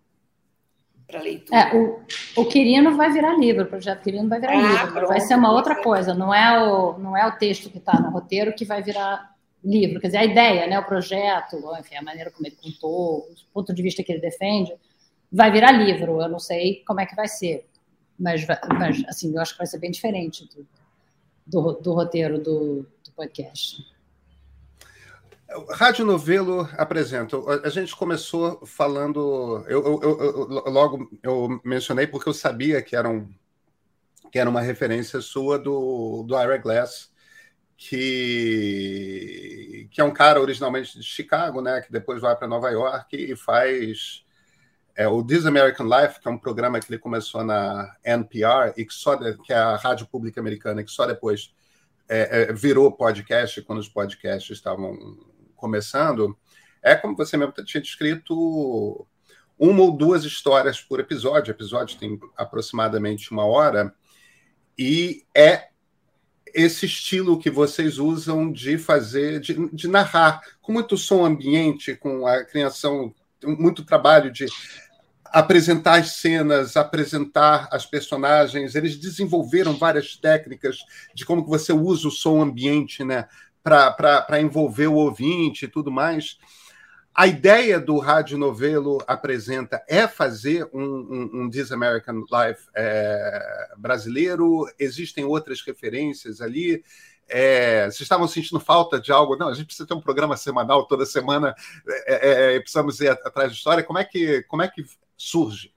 para leitura. É, o, o Quirino vai virar livro, o projeto Quirino vai virar ah, livro, pronto, vai ser uma outra coisa, não é o, não é o texto que está no roteiro que vai virar livro, quer dizer, a ideia, né, o projeto, enfim, a maneira como ele contou, o ponto de vista que ele defende, vai virar livro, eu não sei como é que vai ser, mas, mas assim, eu acho que vai ser bem diferente do, do, do roteiro do, do podcast. Rádio Novelo apresenta. A gente começou falando. Eu, eu, eu, logo eu mencionei porque eu sabia que era, um, que era uma referência sua do, do Ira Glass, que, que é um cara originalmente de Chicago, né? Que depois vai para Nova York e faz é, o This American Life, que é um programa que ele começou na NPR e que só de, que é a rádio pública americana, que só depois é, é, virou podcast quando os podcasts estavam começando, é como você mesmo tinha descrito uma ou duas histórias por episódio. O episódio tem aproximadamente uma hora. E é esse estilo que vocês usam de fazer, de, de narrar, com muito som ambiente, com a criação, muito trabalho de apresentar as cenas, apresentar as personagens. Eles desenvolveram várias técnicas de como que você usa o som ambiente, né, para envolver o ouvinte e tudo mais. A ideia do Rádio Novelo apresenta é fazer um, um, um This American Life é, brasileiro. Existem outras referências ali. É, vocês estavam sentindo falta de algo? Não, a gente precisa ter um programa semanal toda semana. É, é, é precisamos ir atrás de história. Como é que como é que surge?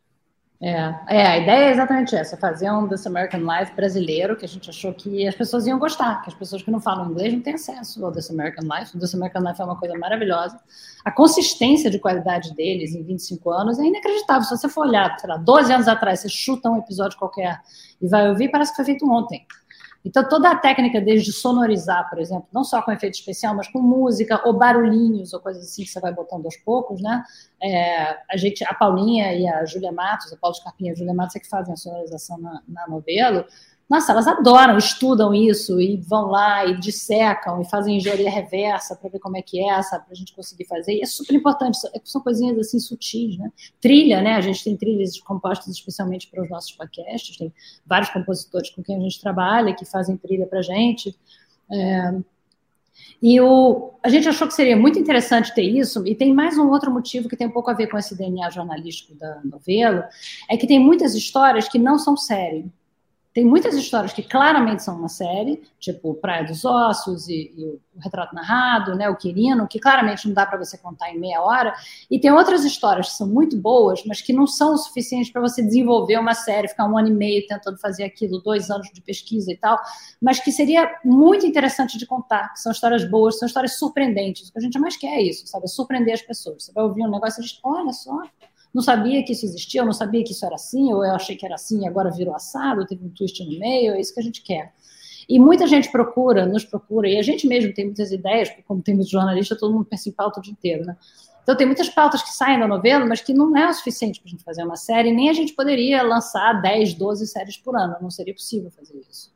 É, é, a ideia é exatamente essa, fazer um This American Life brasileiro, que a gente achou que as pessoas iam gostar, que as pessoas que não falam inglês não têm acesso ao This American Life. O This American Life é uma coisa maravilhosa. A consistência de qualidade deles em 25 anos é inacreditável. Se você for olhar, sei lá, 12 anos atrás, você chuta um episódio qualquer e vai ouvir, parece que foi feito ontem. Então, toda a técnica desde sonorizar, por exemplo, não só com efeito especial, mas com música ou barulhinhos ou coisas assim que você vai botando aos poucos, né? É, a gente, a Paulinha e a Júlia Matos, a Paulo Scarpinha e a Júlia Matos é que fazem a sonorização na, na nossa, elas adoram, estudam isso e vão lá e dissecam e fazem engenharia reversa para ver como é que é, sabe, para a gente conseguir fazer. E é super importante, são coisinhas assim sutis, né? Trilha, né? A gente tem trilhas compostas especialmente para os nossos podcasts, tem vários compositores com quem a gente trabalha que fazem trilha para a gente. É... E o, a gente achou que seria muito interessante ter isso, e tem mais um outro motivo que tem um pouco a ver com esse DNA jornalístico da novela, é que tem muitas histórias que não são série. Tem muitas histórias que claramente são uma série, tipo Praia dos Ossos e, e o Retrato Narrado, né, o Quirino, que claramente não dá para você contar em meia hora. E tem outras histórias que são muito boas, mas que não são o suficiente para você desenvolver uma série, ficar um ano e meio tentando fazer aquilo, dois anos de pesquisa e tal, mas que seria muito interessante de contar, que são histórias boas, são histórias surpreendentes. O que a gente mais quer é isso, sabe? É surpreender as pessoas. Você vai ouvir um negócio e diz, olha só, não sabia que isso existia, eu não sabia que isso era assim, ou eu achei que era assim e agora virou assado, teve um twist no meio, é isso que a gente quer. E muita gente procura, nos procura, e a gente mesmo tem muitas ideias, porque como tem muitos jornalistas, todo mundo pensa em pauta o dia inteiro, né? Então tem muitas pautas que saem da novela, mas que não é o suficiente para a gente fazer uma série, nem a gente poderia lançar 10, 12 séries por ano, não seria possível fazer isso.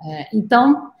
É, então,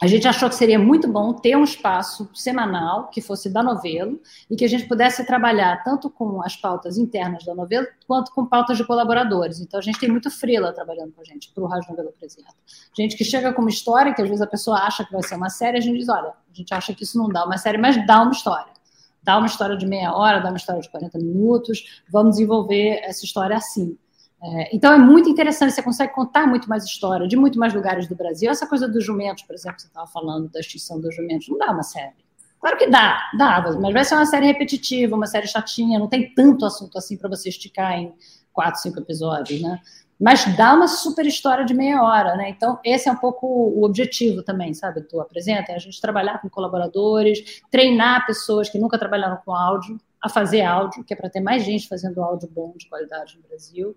a gente achou que seria muito bom ter um espaço semanal que fosse da novelo e que a gente pudesse trabalhar tanto com as pautas internas da novela quanto com pautas de colaboradores. Então a gente tem muito frila trabalhando com a gente para o Rádio Novela Apresenta. Gente que chega com uma história que às vezes a pessoa acha que vai ser uma série, a gente diz, olha, a gente acha que isso não dá uma série, mas dá uma história. Dá uma história de meia hora, dá uma história de 40 minutos, vamos desenvolver essa história assim. É, então é muito interessante, você consegue contar muito mais história de muito mais lugares do Brasil. Essa coisa dos jumentos, por exemplo, você estava falando da extinção dos jumentos, não dá uma série. Claro que dá, dá, mas vai ser uma série repetitiva, uma série chatinha, não tem tanto assunto assim para você esticar em quatro, cinco episódios, né? Mas dá uma super história de meia hora, né? Então, esse é um pouco o objetivo também, sabe, do Apresenta, é a gente trabalhar com colaboradores, treinar pessoas que nunca trabalharam com áudio, a fazer áudio, que é para ter mais gente fazendo áudio bom, de qualidade no Brasil.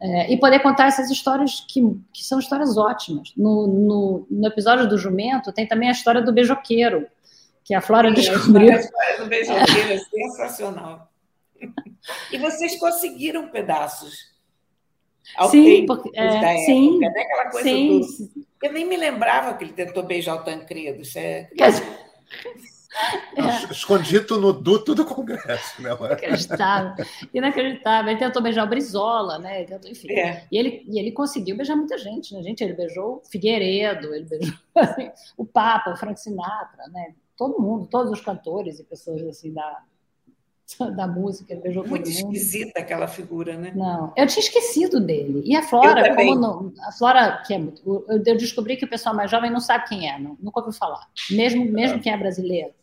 É, e poder contar essas histórias que, que são histórias ótimas. No, no, no, episódio do Jumento tem também a história do beijoqueiro, que a Flora Sim, descobriu. A história do beijoqueiro é sensacional. E vocês conseguiram pedaços. Sim, porque, é, sim, época, né? Aquela coisa sim. Do... Eu nem me lembrava que ele tentou beijar o Tancredo. Isso é... É. Escondido no duto do Congresso, né? Inacreditável. Inacreditável. Ele tentou beijar o Brizola, né? Tentou, enfim. É. E, ele, e ele conseguiu beijar muita gente, né? Gente, ele beijou Figueiredo, ele beijou assim, o Papa, o Frank Sinatra, né? Todo mundo, todos os cantores e pessoas assim da, da música, ele beijou Muito esquisita aquela figura, né? Não, eu tinha esquecido dele. E a Flora, como não, a Flora, que é muito, eu descobri que o pessoal mais jovem não sabe quem é, não, nunca ouviu falar. Mesmo, mesmo é. quem é brasileiro.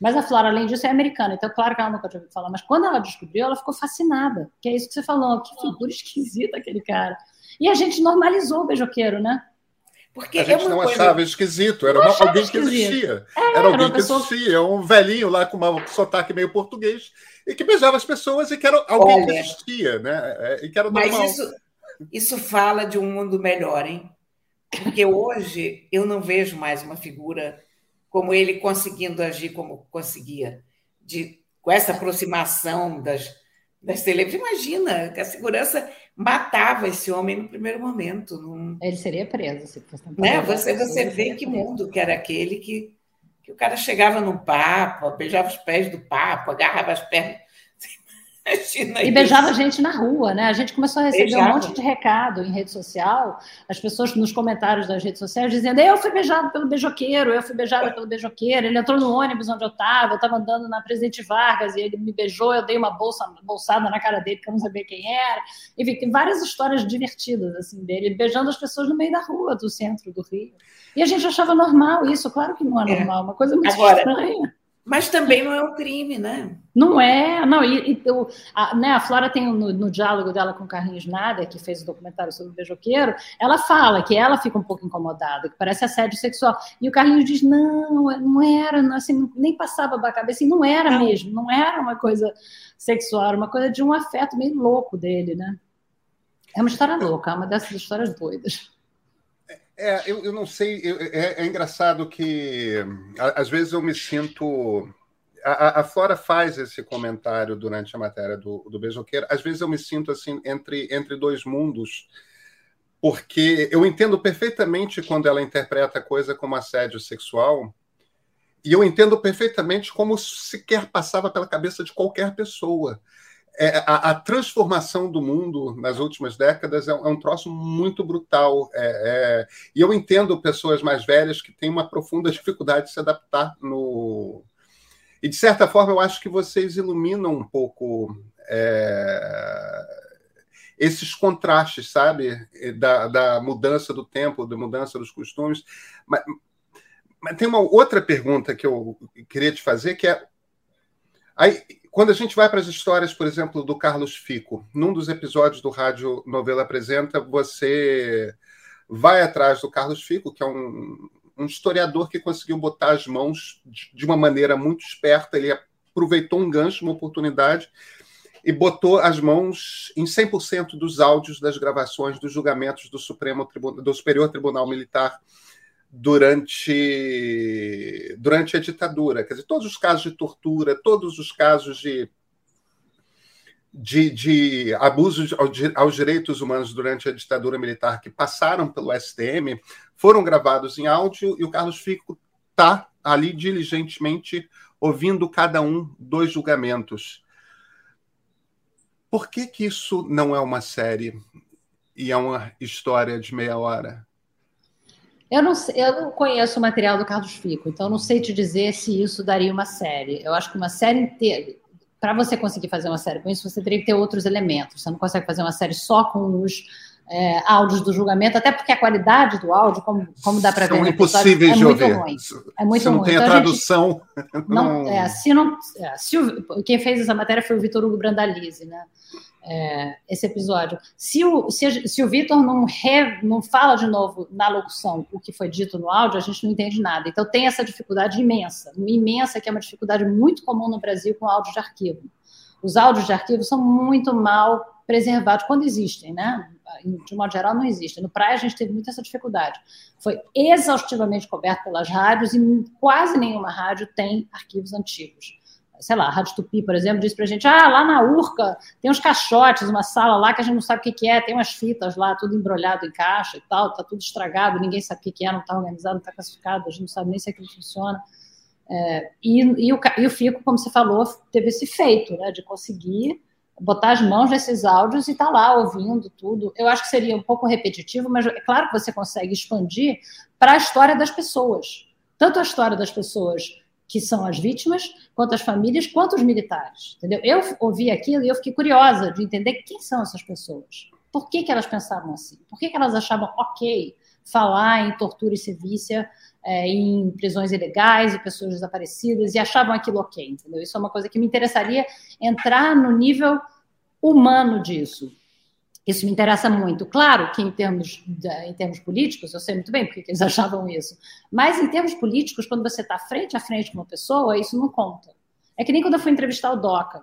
Mas a Flora, além disso, é americana, então claro que ela nunca tinha ouvido falar. Mas quando ela descobriu, ela ficou fascinada. Que é isso que você falou, que figura esquisita aquele cara. E a gente normalizou o beijoqueiro, né? Porque a gente é não coisa... achava esquisito, era uma, alguém esquisito. que existia. É, era alguém que pessoa... existia, um velhinho lá com um sotaque meio português e que beijava as pessoas e que era alguém Olha, que existia, né? É, e que era normal. Mas isso, isso fala de um mundo melhor, hein? Porque hoje eu não vejo mais uma figura como ele conseguindo agir como conseguia, de, com essa aproximação das, das televisões. Imagina que a segurança matava esse homem no primeiro momento. Num... Ele seria preso. Se fosse né? Você, você vê que preso. mundo que era aquele que, que o cara chegava no papo, beijava os pés do papo, agarrava as pernas Imagina e beijava a gente na rua, né? A gente começou a receber beijava. um monte de recado em rede social, as pessoas nos comentários das redes sociais dizendo: eu fui beijado pelo beijoqueiro, eu fui beijada pelo beijoqueiro, ele entrou no ônibus onde eu estava, eu estava andando na Presidente Vargas e ele me beijou, eu dei uma bolsa, bolsada na cara dele, que eu não sabia quem era. Enfim, tem várias histórias divertidas assim dele, beijando as pessoas no meio da rua do centro do Rio. E a gente achava normal isso, claro que não é, é. normal, uma coisa muito Agora, estranha. Mas também não é um crime, né? Não é, não. E, e o, a, né, a Flora tem no, no, diálogo dela com o Carlinhos Nader, que fez o documentário sobre o beijoqueiro, ela fala que ela fica um pouco incomodada, que parece assédio sexual. E o Carlinhos diz: não, não era, assim, nem passava da cabeça, assim, não era não. mesmo, não era uma coisa sexual, era uma coisa de um afeto meio louco dele, né? É uma história louca, é uma dessas histórias doidas. É, eu, eu não sei, eu, é, é, engraçado que às vezes eu me sinto. A, a, Flora faz esse comentário durante a matéria do, do Beijoqueiro. Às vezes eu me sinto assim entre, entre dois mundos, porque eu entendo perfeitamente quando ela interpreta a coisa como assédio sexual, e eu entendo perfeitamente como sequer passava pela cabeça de qualquer pessoa é, a, a, transformação do mundo nas últimas décadas é, é um troço muito brutal. É, é, e eu entendo pessoas mais velhas que têm uma profunda dificuldade de se adaptar no. E, de certa forma, eu acho que vocês iluminam um pouco é, esses contrastes, sabe? Da, da, mudança do tempo, da mudança dos costumes. Mas, mas tem uma outra pergunta que eu queria te fazer, que é. Aí, quando a gente vai para as histórias, por exemplo, do Carlos Fico, num dos episódios do Rádio Novela Apresenta, você vai atrás do Carlos Fico, que é um, um historiador que conseguiu botar as mãos de uma maneira muito esperta, ele aproveitou um gancho, uma oportunidade, e botou as mãos em 100% dos áudios das gravações dos julgamentos do Supremo do Superior Tribunal Militar durante, durante a ditadura. Quer dizer, todos os casos de tortura, todos os casos de, de, de abusos aos direitos humanos durante a ditadura militar que passaram pelo STM foram gravados em áudio e o Carlos Fico está ali diligentemente ouvindo cada um dos julgamentos. Por que, que isso não é uma série e é uma história de meia hora? Eu não, eu não conheço o material do Carlos Fico, então não sei te dizer se isso daria uma série. Eu acho que uma série inteira. Para você conseguir fazer uma série com isso, você teria que ter outros elementos. Você não consegue fazer uma série só com os é, áudios do julgamento, até porque a qualidade do áudio, como, como dá para ver, São impossíveis é de ouvir. ruim. É muito se não ruim. tem então, a tradução. Não, não... É, se não, é, se o, quem fez essa matéria foi o Vitor Hugo Brandalize, né? É, esse episódio. Se o, se, se o Vitor não, não fala de novo na locução o que foi dito no áudio, a gente não entende nada. Então tem essa dificuldade imensa, imensa, que é uma dificuldade muito comum no Brasil com áudios de arquivo. Os áudios de arquivo são muito mal preservados quando existem, né? De modo geral, não existem. No Praia, a gente teve muita essa dificuldade. Foi exaustivamente coberto pelas rádios e quase nenhuma rádio tem arquivos antigos sei lá, a Rádio Tupi, por exemplo, disse pra gente, ah, lá na Urca tem uns caixotes, uma sala lá que a gente não sabe o que, que é, tem umas fitas lá, tudo embrulhado em caixa e tal, tá tudo estragado, ninguém sabe o que, que é, não tá organizado, não tá classificado, a gente não sabe nem se aquilo funciona. É, e, e, o, e o Fico, como você falou, teve esse feito, né, de conseguir botar as mãos nesses áudios e tá lá ouvindo tudo. Eu acho que seria um pouco repetitivo, mas é claro que você consegue expandir para a história das pessoas. Tanto a história das pessoas que são as vítimas, quanto as famílias, quanto os militares. Entendeu? Eu ouvi aquilo e eu fiquei curiosa de entender quem são essas pessoas. Por que, que elas pensavam assim? Por que, que elas achavam ok falar em tortura e sevícia, é, em prisões ilegais e pessoas desaparecidas, e achavam aquilo ok? Entendeu? Isso é uma coisa que me interessaria entrar no nível humano disso. Isso me interessa muito. Claro que em termos, de, em termos políticos, eu sei muito bem porque eles achavam isso. Mas em termos políticos, quando você está frente a frente com uma pessoa, isso não conta. É que nem quando eu fui entrevistar o Doca.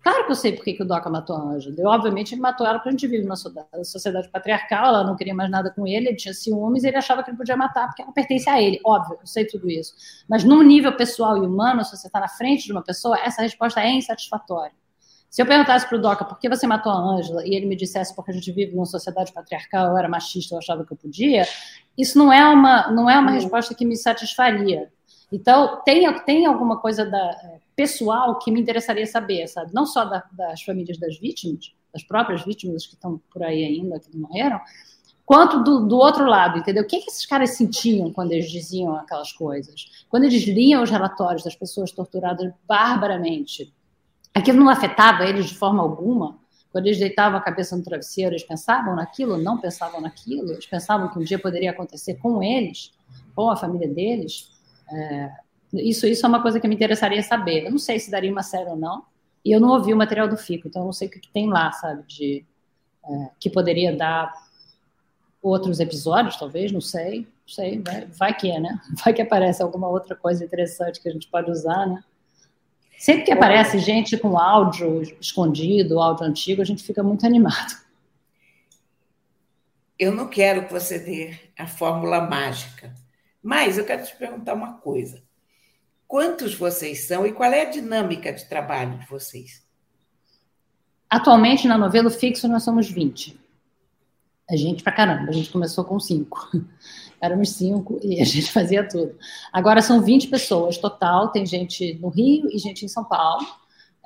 Claro que eu sei por que, o Doca matou a Ângela. Obviamente, ele matou ela porque a gente vive numa sociedade patriarcal, ela não queria mais nada com ele, ele tinha ciúmes, ele achava que ele podia matar porque ela pertence a ele. Óbvio, eu sei tudo isso. Mas num nível pessoal e humano, se você está na frente de uma pessoa, essa resposta é insatisfatória. Se eu perguntasse para o Doca por que você matou a Ângela e ele me dissesse porque a gente vive numa sociedade patriarcal, eu era machista, eu achava que eu podia, isso não é uma, não é uma resposta que me satisfaria. Então, tem, tem alguma coisa da, é, pessoal que me interessaria saber, sabe? Não só da, das famílias das vítimas, das próprias vítimas que estão por aí ainda, que não morreram, quanto do, do, outro lado, entendeu? O que, que esses caras sentiam quando eles diziam aquelas coisas? Quando eles liam os relatórios das pessoas torturadas barbaramente, aquilo não afetava eles de forma alguma? Quando eles deitavam a cabeça no travesseiro, eles pensavam naquilo? Não pensavam naquilo? Eles pensavam que um dia poderia acontecer com eles, com a família deles? É, isso, isso é uma coisa que me interessaria saber. Eu não sei se daria uma série ou não, e eu não ouvi o material do FICO, então eu não sei o que, que tem lá, sabe, de, é, que poderia dar outros episódios, talvez, não sei, não sei, vai, vai que é, né? Vai que aparece alguma outra coisa interessante que a gente pode usar, né? Sempre que aparece gente com áudio escondido, áudio antigo, a gente fica muito animado. Eu não quero que você dê a fórmula mágica, mas eu quero te perguntar uma coisa. Quantos vocês são e qual é a dinâmica de trabalho de vocês? Atualmente, na novela fixo, nós somos 20. A gente pra caramba, a gente começou com cinco. Éramos cinco e a gente fazia tudo. Agora são 20 pessoas total, tem gente no Rio e gente em São Paulo.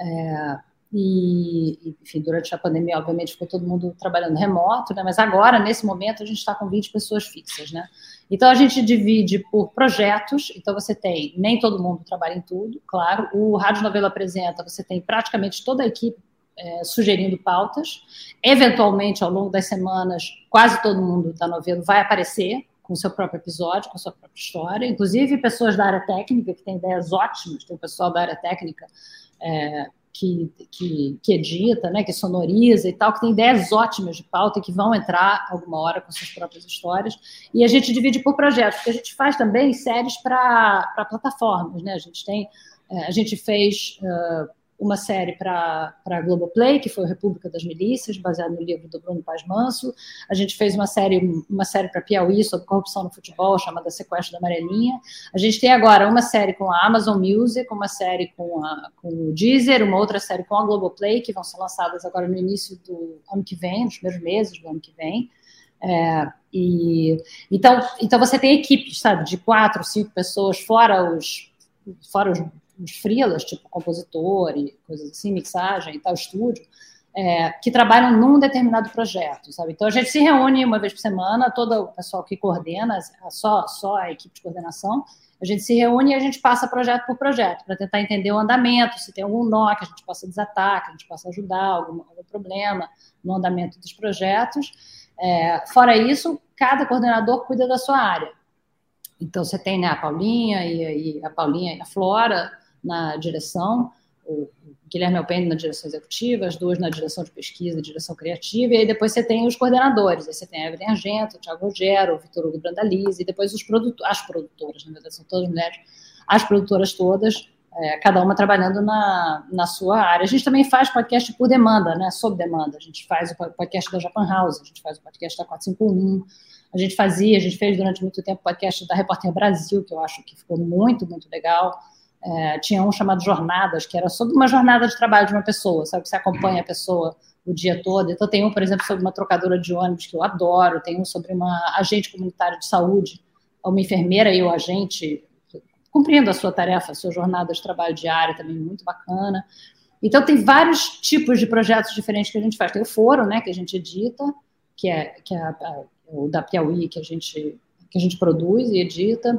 É, e, enfim, durante a pandemia, obviamente, ficou todo mundo trabalhando remoto, né? Mas agora, nesse momento, a gente está com 20 pessoas fixas, né? Então a gente divide por projetos. Então você tem, nem todo mundo trabalha em tudo, claro. O Rádio Novela apresenta, você tem praticamente toda a equipe é, sugerindo pautas. Eventualmente, ao longo das semanas, quase todo mundo da novela vai aparecer com seu próprio episódio, com sua própria história. Inclusive, pessoas da área técnica, que têm ideias ótimas, tem o pessoal da área técnica é, que, que, que, edita, né, que sonoriza e tal, que tem ideias ótimas de pauta e que vão entrar alguma hora com suas próprias histórias. E a gente divide por projetos, porque a gente faz também séries para plataformas. Né? A gente tem. É, a gente fez. Uh, uma série para a Globoplay, que foi República das Milícias, baseado no livro do Bruno Paz Manso. A gente fez uma série, uma série para Piauí sobre corrupção no futebol, chamada Sequestro da Amarelinha. A gente tem agora uma série com a Amazon Music, uma série com, a, com o Deezer, uma outra série com a Globoplay, que vão ser lançadas agora no início do ano que vem, nos primeiros meses do ano que vem. É, e, então, então você tem equipes, sabe, de quatro, cinco pessoas, fora os, fora os uns freelas, tipo compositor e coisas assim, mixagem e tal, estúdio, é, que trabalham num determinado projeto, sabe? Então a gente se reúne uma vez por semana, todo o pessoal que coordena, só, só a equipe de coordenação, a gente se reúne e a gente passa projeto por projeto, para tentar entender o andamento, se tem algum nó que a gente possa desatar, que a gente possa ajudar, algum, algum problema no andamento dos projetos. É, fora isso, cada coordenador cuida da sua área. Então você tem né, a Paulinha e, e a Paulinha e a Flora na direção, o Guilherme Alpende na direção executiva, as duas na direção de pesquisa direção criativa, e aí depois você tem os coordenadores, aí você tem a Evelyn Argento, o Thiago Rogero, o Vitor Hugo Brandalize, e depois os produtores, as produtoras, na verdade são todas mulheres, as produtoras todas, é, cada uma trabalhando na, na sua área. A gente também faz podcast por demanda, né, sob demanda, a gente faz o podcast da Japan House, a gente faz o podcast da 451, a gente fazia, a gente fez durante muito tempo o podcast da Repórter Brasil, que eu acho que ficou muito, muito legal, é, tinha um chamado Jornadas, que era sobre uma jornada de trabalho de uma pessoa, sabe? Que você acompanha a pessoa o dia todo. Então, tem um, por exemplo, sobre uma trocadora de ônibus, que eu adoro, tem um sobre uma agente comunitária de saúde, uma enfermeira e o agente cumprindo a sua tarefa, a sua jornada de trabalho diária, também muito bacana. Então, tem vários tipos de projetos diferentes que a gente faz. Tem o foro, né, que a gente edita, que é, que é a, a, o da Piauí, que a gente, que a gente produz e edita.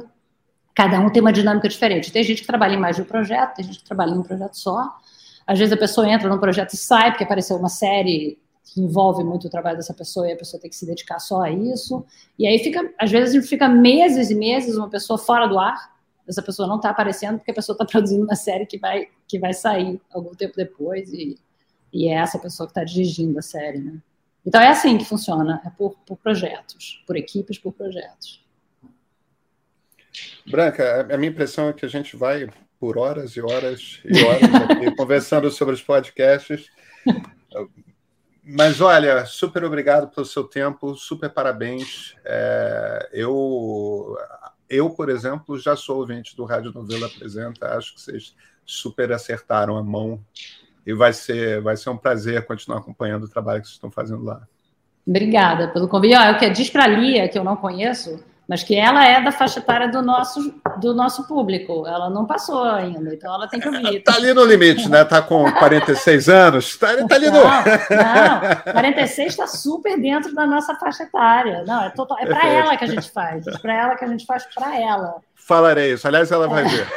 Cada um tem uma dinâmica diferente. Tem gente que trabalha em mais de um projeto, tem gente que trabalha em um projeto só. Às vezes a pessoa entra num projeto e sai, porque apareceu uma série que envolve muito o trabalho dessa pessoa e a pessoa tem que se dedicar só a isso. E aí fica, às vezes fica meses e meses uma pessoa fora do ar, essa pessoa não está aparecendo porque a pessoa está produzindo uma série que vai, que vai sair algum tempo depois e, e é essa pessoa que está dirigindo a série, né? Então é assim que funciona, é por, por projetos, por equipes, por projetos. Branca, a minha impressão é que a gente vai por horas e horas e horas conversando sobre os podcasts. Mas olha, super obrigado pelo seu tempo, super parabéns. É, eu, eu, por exemplo, já sou ouvinte do Rádio Novela Apresenta, acho que vocês super acertaram a mão e vai ser, vai ser um prazer continuar acompanhando o trabalho que vocês estão fazendo lá. Obrigada pelo convite. Olha, o que diz para a Lia, que eu não conheço, mas que ela é da faixa etária do nosso, do nosso público. Ela não passou ainda, então ela tem que ouvir. Está ali no limite, né? Está com 46 anos, está tá ali no. Não, não 46 está super dentro da nossa faixa etária. Não, é, total, é para ela que a gente faz. É para ela que a gente faz para ela. Falarei isso. Aliás, ela vai ver.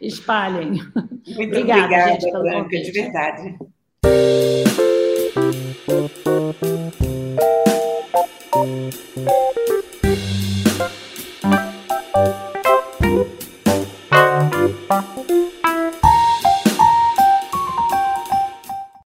Espalhem. Muito obrigada, obrigada gente, pelo Branca, convite. de verdade. Bye.